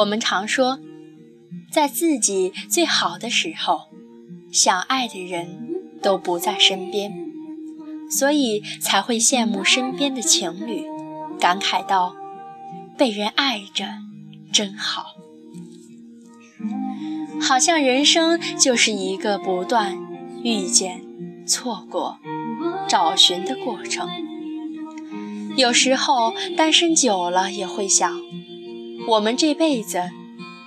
我们常说，在自己最好的时候，想爱的人都不在身边，所以才会羡慕身边的情侣，感慨道：“被人爱着真好。”好像人生就是一个不断遇见、错过、找寻的过程。有时候单身久了，也会想。我们这辈子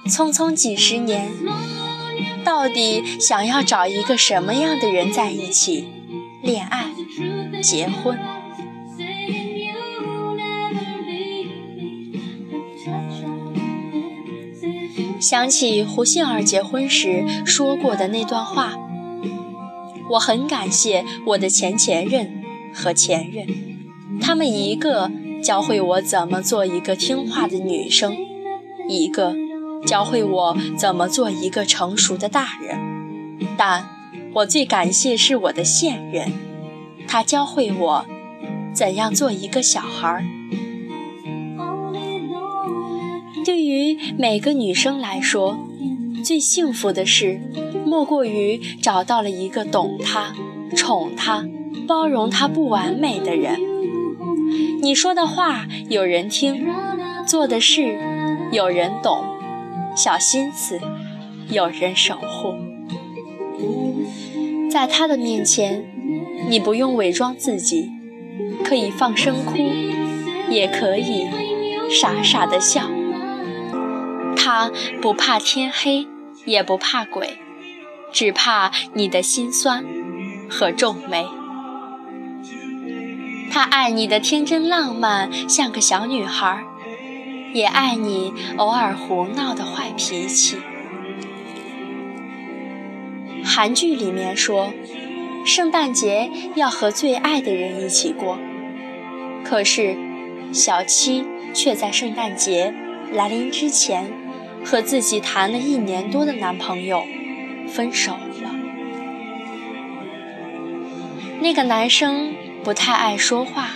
匆匆几十年，到底想要找一个什么样的人在一起恋爱、结婚？想起胡杏儿结婚时说过的那段话，我很感谢我的前前任和前任，他们一个。教会我怎么做一个听话的女生，一个教会我怎么做一个成熟的大人。但我最感谢是我的现任，他教会我怎样做一个小孩。对于每个女生来说，最幸福的事，莫过于找到了一个懂她、宠她、包容她不完美的人。你说的话有人听，做的事有人懂，小心思有人守护。在他的面前，你不用伪装自己，可以放声哭，也可以傻傻的笑。他不怕天黑，也不怕鬼，只怕你的心酸和皱眉。他爱你的天真浪漫，像个小女孩，也爱你偶尔胡闹的坏脾气。韩剧里面说，圣诞节要和最爱的人一起过，可是小七却在圣诞节来临之前，和自己谈了一年多的男朋友分手了。那个男生。不太爱说话，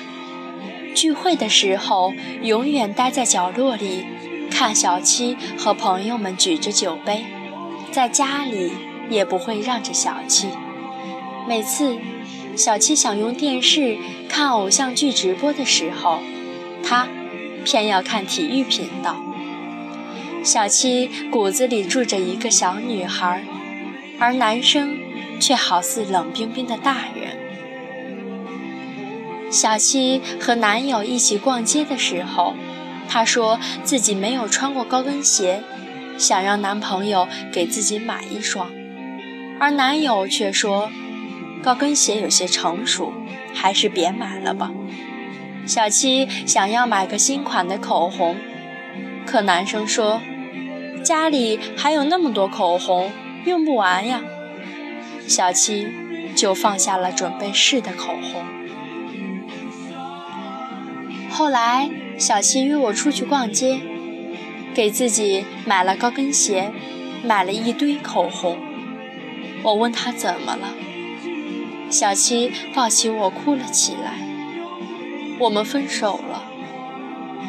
聚会的时候永远待在角落里，看小七和朋友们举着酒杯。在家里也不会让着小七。每次小七想用电视看偶像剧直播的时候，他偏要看体育频道。小七骨子里住着一个小女孩，而男生却好似冷冰冰的大人。小七和男友一起逛街的时候，她说自己没有穿过高跟鞋，想让男朋友给自己买一双，而男友却说高跟鞋有些成熟，还是别买了吧。小七想要买个新款的口红，可男生说家里还有那么多口红，用不完呀。小七就放下了准备试的口红。后来，小七约我出去逛街，给自己买了高跟鞋，买了一堆口红。我问他怎么了，小七抱起我哭了起来。我们分手了。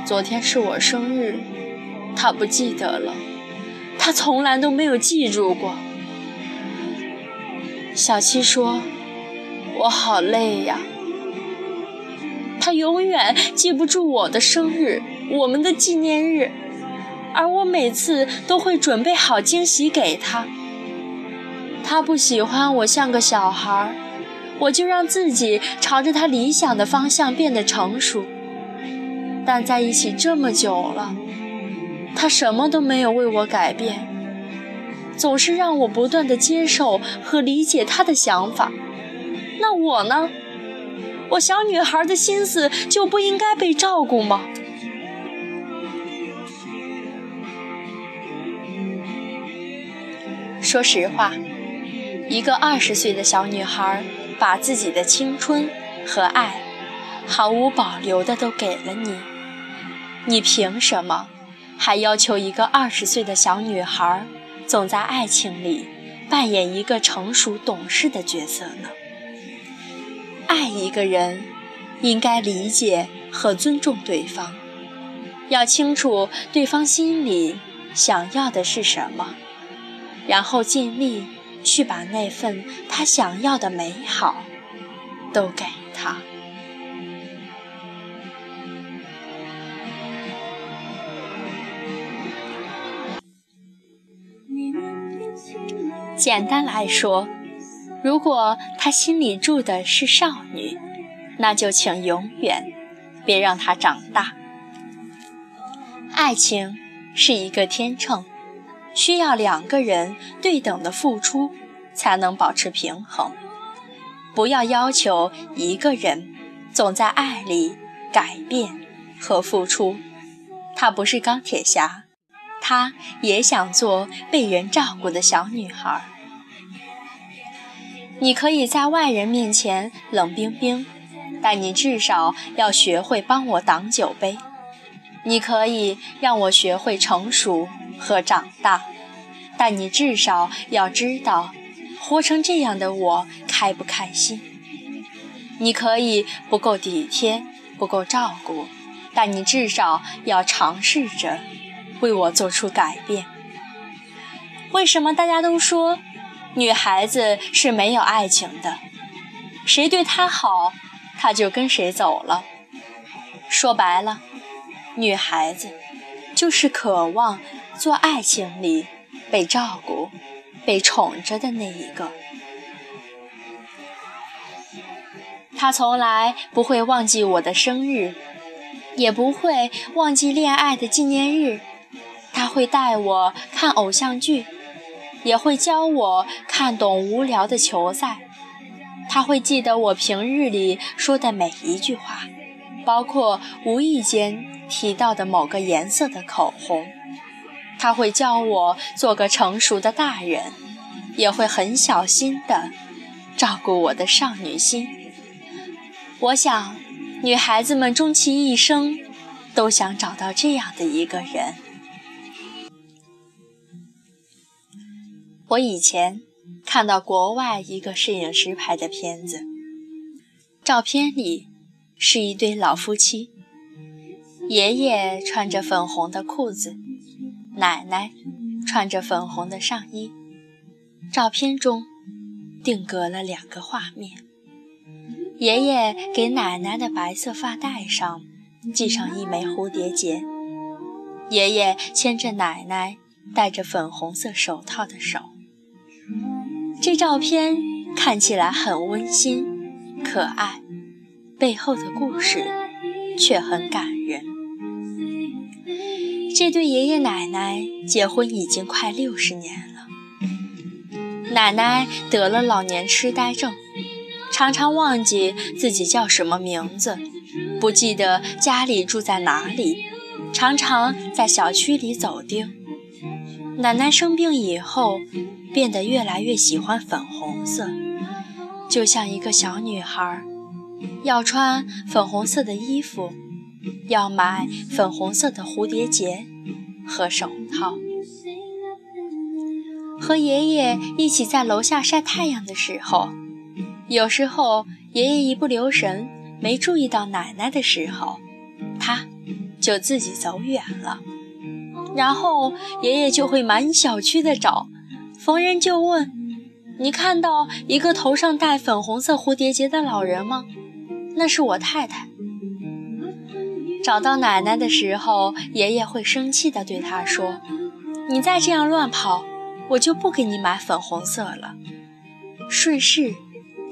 昨天是我生日，他不记得了，他从来都没有记住过。小七说：“我好累呀。”他永远记不住我的生日，我们的纪念日，而我每次都会准备好惊喜给他。他不喜欢我像个小孩，我就让自己朝着他理想的方向变得成熟。但在一起这么久了，他什么都没有为我改变，总是让我不断的接受和理解他的想法。那我呢？我小女孩的心思就不应该被照顾吗？说实话，一个二十岁的小女孩把自己的青春和爱毫无保留的都给了你，你凭什么还要求一个二十岁的小女孩总在爱情里扮演一个成熟懂事的角色呢？爱一个人，应该理解和尊重对方，要清楚对方心里想要的是什么，然后尽力去把那份他想要的美好都给他。简单来说，如果他心里住的是少女，那就请永远别让她长大。爱情是一个天秤，需要两个人对等的付出才能保持平衡。不要要求一个人总在爱里改变和付出，他不是钢铁侠。她也想做被人照顾的小女孩。你可以在外人面前冷冰冰，但你至少要学会帮我挡酒杯。你可以让我学会成熟和长大，但你至少要知道，活成这样的我开不开心。你可以不够体贴，不够照顾，但你至少要尝试着。为我做出改变。为什么大家都说女孩子是没有爱情的？谁对她好，她就跟谁走了。说白了，女孩子就是渴望做爱情里被照顾、被宠着的那一个。她从来不会忘记我的生日，也不会忘记恋爱的纪念日。他会带我看偶像剧，也会教我看懂无聊的球赛。他会记得我平日里说的每一句话，包括无意间提到的某个颜色的口红。他会教我做个成熟的大人，也会很小心的照顾我的少女心。我想，女孩子们终其一生都想找到这样的一个人。我以前看到国外一个摄影师拍的片子，照片里是一对老夫妻，爷爷穿着粉红的裤子，奶奶穿着粉红的上衣。照片中定格了两个画面：爷爷给奶奶的白色发带上系上一枚蝴蝶结，爷爷牵着奶奶戴着粉红色手套的手。这照片看起来很温馨、可爱，背后的故事却很感人。这对爷爷奶奶结婚已经快六十年了，奶奶得了老年痴呆症，常常忘记自己叫什么名字，不记得家里住在哪里，常常在小区里走丢。奶奶生病以后。变得越来越喜欢粉红色，就像一个小女孩，要穿粉红色的衣服，要买粉红色的蝴蝶结和手套。和爷爷一起在楼下晒太阳的时候，有时候爷爷一不留神没注意到奶奶的时候，他就自己走远了，然后爷爷就会满小区的找。逢人就问：“你看到一个头上戴粉红色蝴蝶结的老人吗？那是我太太。”找到奶奶的时候，爷爷会生气地对他说：“你再这样乱跑，我就不给你买粉红色了。”顺势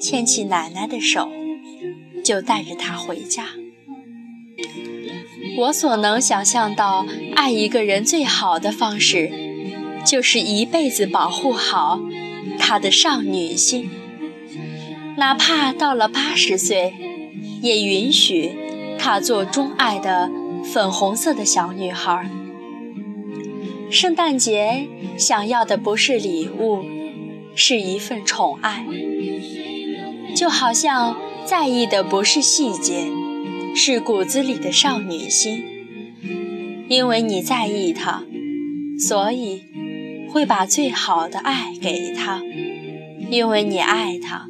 牵起奶奶的手，就带着她回家。我所能想象到爱一个人最好的方式。就是一辈子保护好她的少女心，哪怕到了八十岁，也允许她做钟爱的粉红色的小女孩。圣诞节想要的不是礼物，是一份宠爱，就好像在意的不是细节，是骨子里的少女心。因为你在意她，所以。会把最好的爱给他，因为你爱他，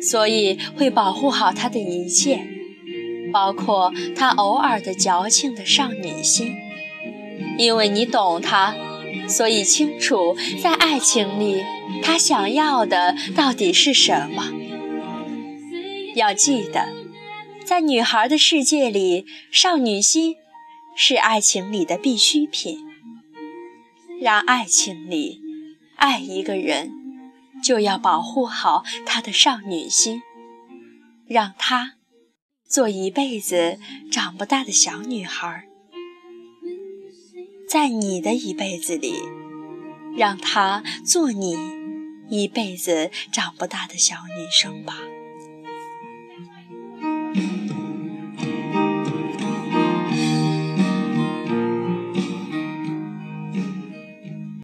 所以会保护好他的一切，包括他偶尔的矫情的少女心。因为你懂他，所以清楚在爱情里，他想要的到底是什么。要记得，在女孩的世界里，少女心是爱情里的必需品。让爱情里爱一个人，就要保护好她的少女心，让她做一辈子长不大的小女孩。在你的一辈子里，让她做你一辈子长不大的小女生吧。